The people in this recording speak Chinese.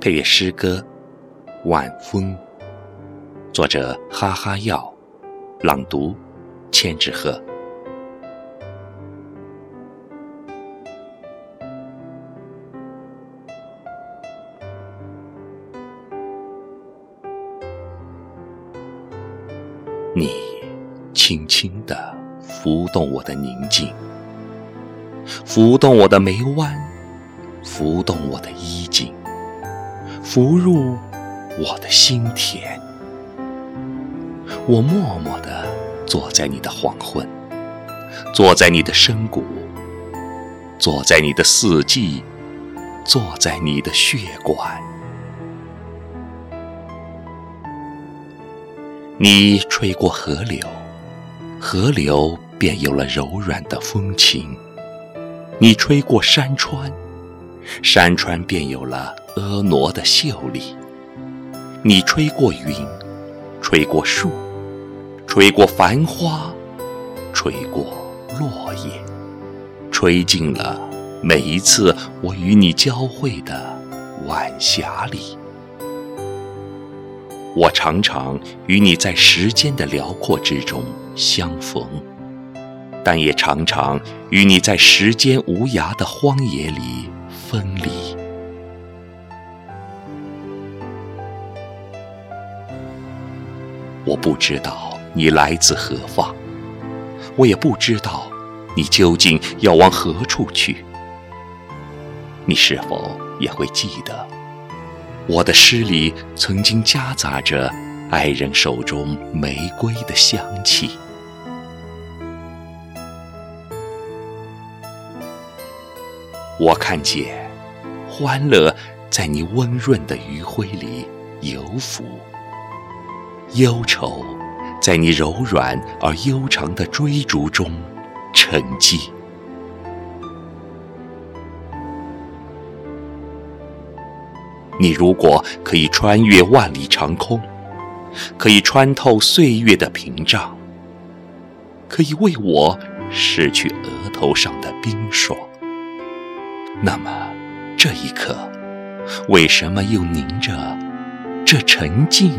配乐诗歌《晚风》，作者哈哈药，朗读千纸鹤。你轻轻地拂动我的宁静，拂动我的眉弯，拂动我的衣襟，拂入我的心田。我默默地坐在你的黄昏，坐在你的深谷，坐在你的四季，坐在你的血管。你吹过河流，河流便有了柔软的风情；你吹过山川，山川便有了婀娜的秀丽；你吹过云，吹过树，吹过繁花，吹过落叶，吹进了每一次我与你交汇的晚霞里。我常常与你在时间的辽阔之中相逢，但也常常与你在时间无涯的荒野里分离。我不知道你来自何方，我也不知道你究竟要往何处去。你是否也会记得？我的诗里曾经夹杂着爱人手中玫瑰的香气。我看见欢乐在你温润的余晖里游浮，忧愁在你柔软而悠长的追逐中沉寂。你如果可以穿越万里长空，可以穿透岁月的屏障，可以为我拭去额头上的冰霜，那么这一刻，为什么又凝着这沉静？